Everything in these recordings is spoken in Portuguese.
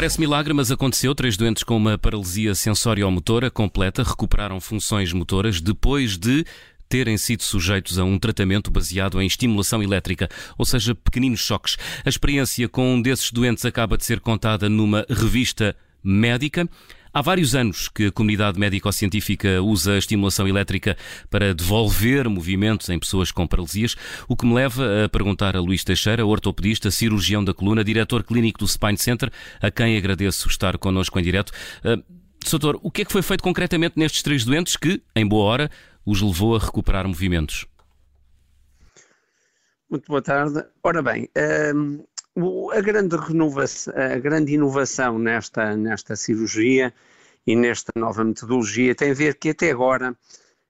Parece milagre, mas aconteceu. Três doentes com uma paralisia sensório-motora completa recuperaram funções motoras depois de terem sido sujeitos a um tratamento baseado em estimulação elétrica, ou seja, pequeninos choques. A experiência com um desses doentes acaba de ser contada numa revista médica. Há vários anos que a comunidade médico-científica usa a estimulação elétrica para devolver movimentos em pessoas com paralisias, o que me leva a perguntar a Luís Teixeira, ortopedista, cirurgião da coluna, diretor clínico do Spine Center, a quem agradeço estar connosco em direto. Uh, doutor, o que é que foi feito concretamente nestes três doentes que, em boa hora, os levou a recuperar movimentos? Muito boa tarde. Ora bem, hum, a grande renovação, a grande inovação nesta, nesta cirurgia e nesta nova metodologia tem a ver que até agora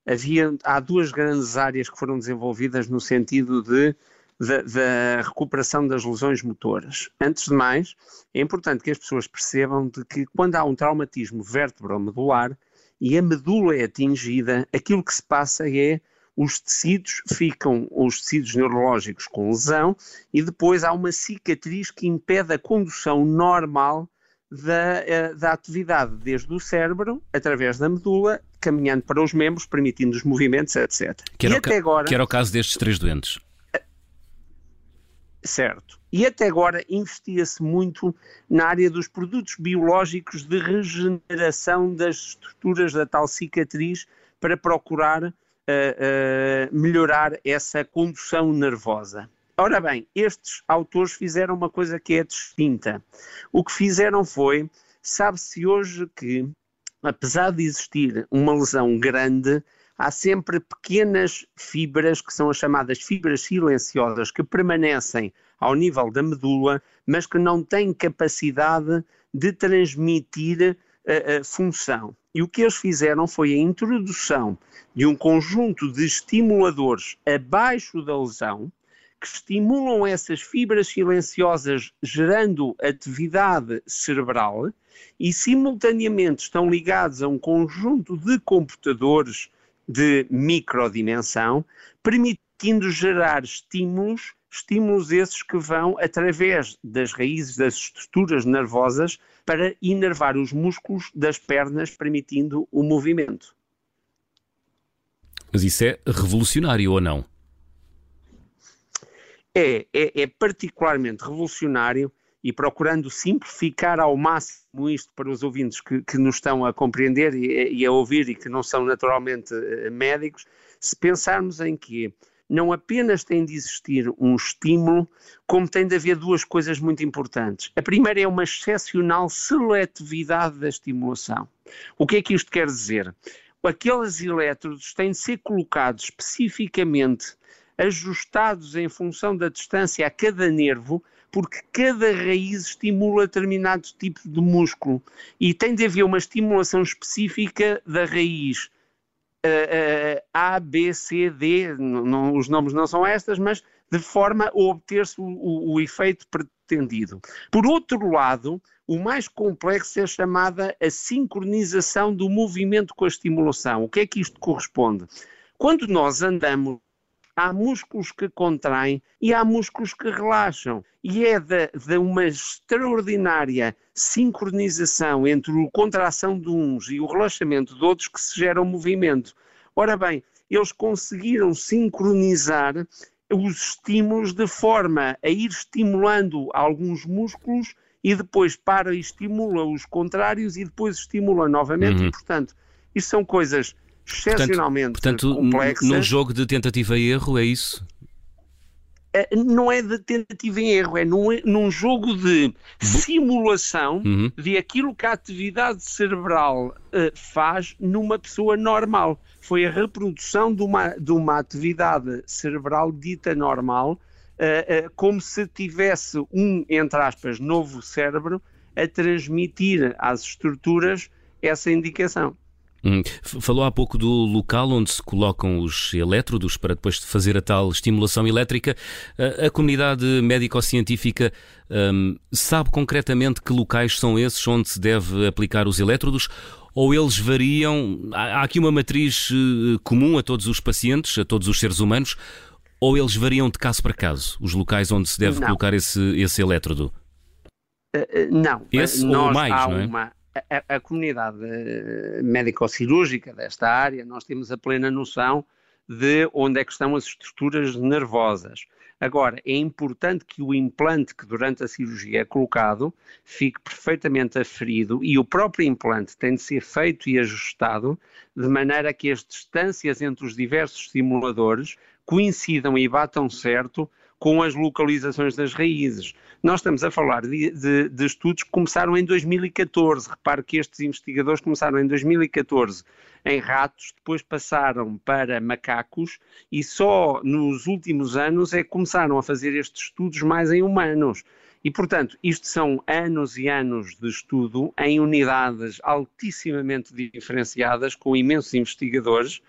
havia, há duas grandes áreas que foram desenvolvidas no sentido de da, recuperação das lesões motoras. Antes de mais, é importante que as pessoas percebam de que quando há um traumatismo vértebro-medular e a medula é atingida, aquilo que se passa é os tecidos ficam, os tecidos neurológicos com lesão, e depois há uma cicatriz que impede a condução normal da, eh, da atividade, desde o cérebro, através da medula, caminhando para os membros, permitindo os movimentos, etc. Que era, e até agora, que era o caso destes três doentes. Certo. E até agora investia-se muito na área dos produtos biológicos de regeneração das estruturas da tal cicatriz para procurar uh, melhorar essa condução nervosa. Ora bem, estes autores fizeram uma coisa que é distinta. O que fizeram foi, sabe-se hoje que, apesar de existir uma lesão grande, há sempre pequenas fibras, que são as chamadas fibras silenciosas, que permanecem ao nível da medula, mas que não têm capacidade de transmitir a, a função. E o que eles fizeram foi a introdução de um conjunto de estimuladores abaixo da lesão, que estimulam essas fibras silenciosas, gerando atividade cerebral, e simultaneamente estão ligados a um conjunto de computadores de microdimensão, permitindo gerar estímulos, estímulos esses que vão através das raízes das estruturas nervosas para inervar os músculos das pernas, permitindo o movimento. Mas isso é revolucionário ou não? É, é, é, particularmente revolucionário e procurando simplificar ao máximo isto para os ouvintes que, que nos estão a compreender e, e, a ouvir e que não são naturalmente uh, médicos, se pensarmos em que não apenas tem de existir um estímulo, como tem de haver duas coisas muito importantes. A primeira é uma excepcional seletividade da estimulação. O que é que isto quer dizer? Aqueles elétrodos têm de ser colocados especificamente ajustados em função da distância a cada nervo, porque cada raiz estimula determinado tipo de músculo e tem de haver uma estimulação específica da raiz uh, A, B, C, D, não, os nomes não são estas, mas de forma a obter-se o, o, o efeito pretendido. Por outro lado, o mais complexo é chamada a sincronização do movimento com a estimulação. O que é que isto corresponde? Quando nós andamos há músculos que contraem e há músculos que relaxam. E é de, de, uma extraordinária sincronização entre a contração de uns e o relaxamento de outros que se gera o um movimento. Ora bem, eles conseguiram sincronizar os estímulos de forma a ir estimulando alguns músculos e depois para e estimula os contrários e depois estimula novamente. Uhum. E, portanto, isto são coisas excepcionalmente portanto, complexas. Num jogo de tentativa e erro, é isso? É, não é de tentativa e erro, é num, num jogo de simulação uhum. de aquilo que a atividade cerebral uh, faz numa pessoa normal. Foi a reprodução de uma, de uma atividade cerebral dita normal, uh, uh, como se tivesse um, entre aspas, novo cérebro a transmitir às estruturas essa indicação. Hum. Falou há pouco do local onde se colocam os elétrodos para depois fazer a tal estimulação elétrica. A, a comunidade médico-científica hum, sabe concretamente que locais são esses onde se deve aplicar os elétrodos? Ou eles variam? Há aqui uma matriz eh, comum a todos os pacientes, a todos os seres humanos, ou eles variam de caso para caso, os locais onde se deve Não. colocar esse, esse elétrodo? não. Esse Nós, ou mais, há não é? Uma, a, a comunidade médico-cirúrgica desta área, nós temos a plena noção de onde é que estão as estruturas nervosas. Agora, é importante que o implante que durante a cirurgia é colocado fique perfeitamente aferido e o próprio implante tem de ser feito e ajustado de maneira que as distâncias entre os diversos simuladores coincidam e batam certo com as localizações das raízes. Nós estamos a falar de, de, de, estudos que começaram em 2014. Repare que estes investigadores começaram em 2014 em ratos, depois passaram para macacos e só nos últimos anos é que começaram a fazer estes estudos mais em humanos. E, portanto, isto são anos e anos de estudo em unidades altissimamente diferenciadas, com imensos investigadores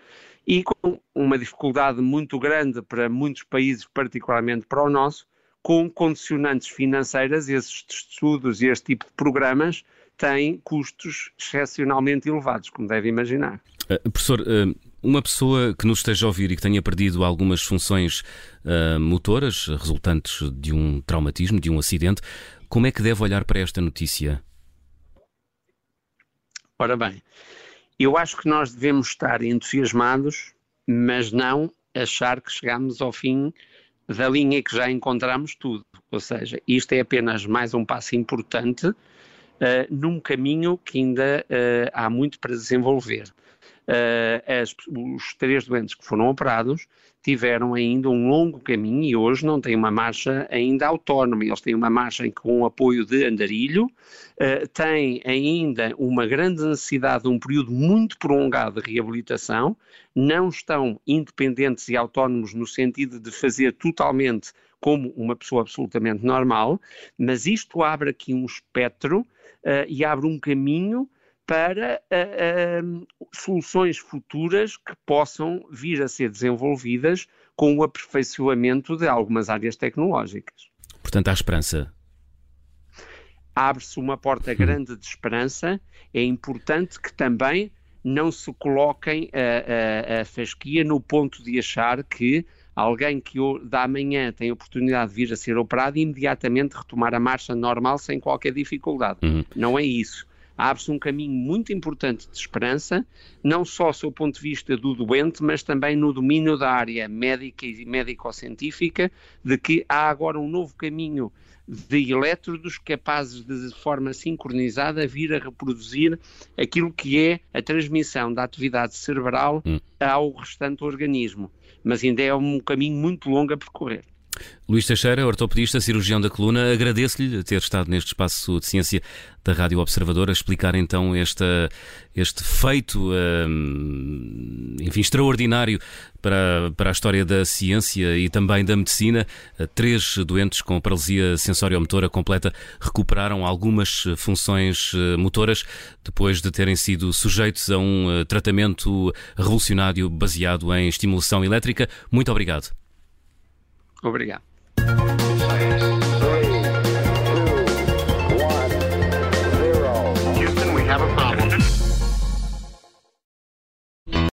e com uma dificuldade muito grande para muitos países, particularmente para o nosso, com condicionantes financeiras, esses estudos e este tipo de programas têm custos excepcionalmente elevados, como deve imaginar. Uh, professor, uh, uma pessoa que nos esteja a ouvir e que tenha perdido algumas funções uh, motoras resultantes de um traumatismo, de um acidente, como é que deve olhar para esta notícia? Ora bem, eu acho que nós devemos estar entusiasmados, mas não achar que chegamos ao fim da linha que já encontramos tudo. Ou seja, isto é apenas mais um passo importante uh, num caminho que ainda uh, há muito para desenvolver. Uh, as, os três doentes que foram operados tiveram ainda um longo caminho e hoje não têm uma marcha ainda autónoma. Eles têm uma marcha com apoio de andarilho, uh, têm ainda uma grande necessidade de um período muito prolongado de reabilitação, não estão independentes e autónomos no sentido de fazer totalmente como uma pessoa absolutamente normal, mas isto abre aqui um espectro uh, e abre um caminho para uh, uh, soluções futuras que possam vir a ser desenvolvidas com o aperfeiçoamento de algumas áreas tecnológicas. Portanto, há esperança. Abre-se uma porta grande de esperança. É importante que também não se coloquem a, a, a fasquia no ponto de achar que alguém que da manhã tem a oportunidade de vir a ser operado imediatamente retomar a marcha normal sem qualquer dificuldade. Uhum. Não é isso abre-se um caminho muito importante de esperança, não só do ponto de vista do doente, mas também no domínio da área médica e médico-científica, de que há agora um novo caminho de elétrodos capazes de, de forma sincronizada, vir a reproduzir aquilo que é a transmissão da atividade cerebral hum. ao restante do organismo. Mas ainda é um caminho muito longo a percorrer. Luís Teixeira, ortopedista, cirurgião da coluna, agradeço-lhe ter estado neste espaço de ciência da Rádio Observador a explicar então este feito, hum, enfim, extraordinário para, para a história da ciência e também da medicina. Três doentes com paralisia sensoriomotora completa recuperaram algumas funções eh, motoras depois de terem sido sujeitos a um eh, tratamento revolucionário baseado em estimulação elétrica. Muito obrigado. Obrigado.